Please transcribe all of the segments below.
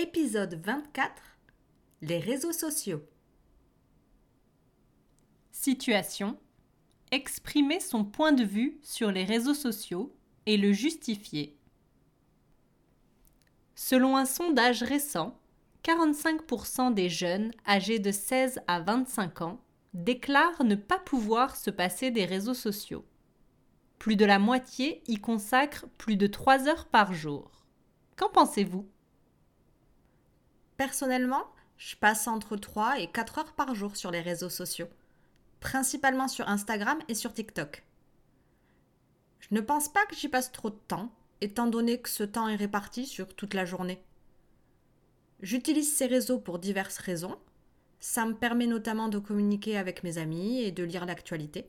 Épisode 24 Les réseaux sociaux. Situation Exprimer son point de vue sur les réseaux sociaux et le justifier. Selon un sondage récent, 45% des jeunes âgés de 16 à 25 ans déclarent ne pas pouvoir se passer des réseaux sociaux. Plus de la moitié y consacre plus de 3 heures par jour. Qu'en pensez-vous? Personnellement, je passe entre 3 et 4 heures par jour sur les réseaux sociaux, principalement sur Instagram et sur TikTok. Je ne pense pas que j'y passe trop de temps, étant donné que ce temps est réparti sur toute la journée. J'utilise ces réseaux pour diverses raisons. Ça me permet notamment de communiquer avec mes amis et de lire l'actualité.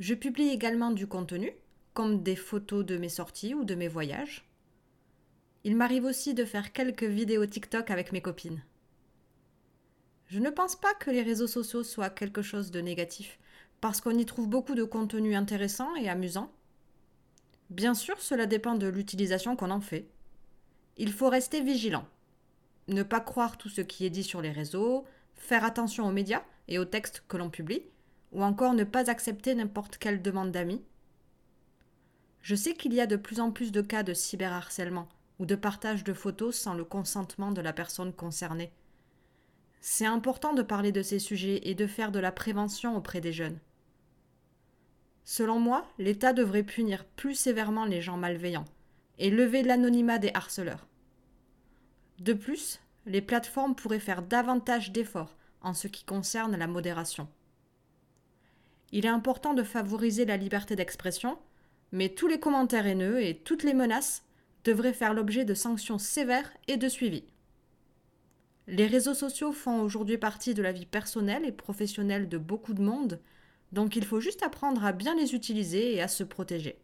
Je publie également du contenu, comme des photos de mes sorties ou de mes voyages. Il m'arrive aussi de faire quelques vidéos TikTok avec mes copines. Je ne pense pas que les réseaux sociaux soient quelque chose de négatif, parce qu'on y trouve beaucoup de contenu intéressant et amusant. Bien sûr, cela dépend de l'utilisation qu'on en fait. Il faut rester vigilant. Ne pas croire tout ce qui est dit sur les réseaux, faire attention aux médias et aux textes que l'on publie, ou encore ne pas accepter n'importe quelle demande d'amis. Je sais qu'il y a de plus en plus de cas de cyberharcèlement ou de partage de photos sans le consentement de la personne concernée. C'est important de parler de ces sujets et de faire de la prévention auprès des jeunes. Selon moi, l'État devrait punir plus sévèrement les gens malveillants et lever l'anonymat des harceleurs. De plus, les plateformes pourraient faire davantage d'efforts en ce qui concerne la modération. Il est important de favoriser la liberté d'expression, mais tous les commentaires haineux et toutes les menaces devraient faire l'objet de sanctions sévères et de suivi. Les réseaux sociaux font aujourd'hui partie de la vie personnelle et professionnelle de beaucoup de monde, donc il faut juste apprendre à bien les utiliser et à se protéger.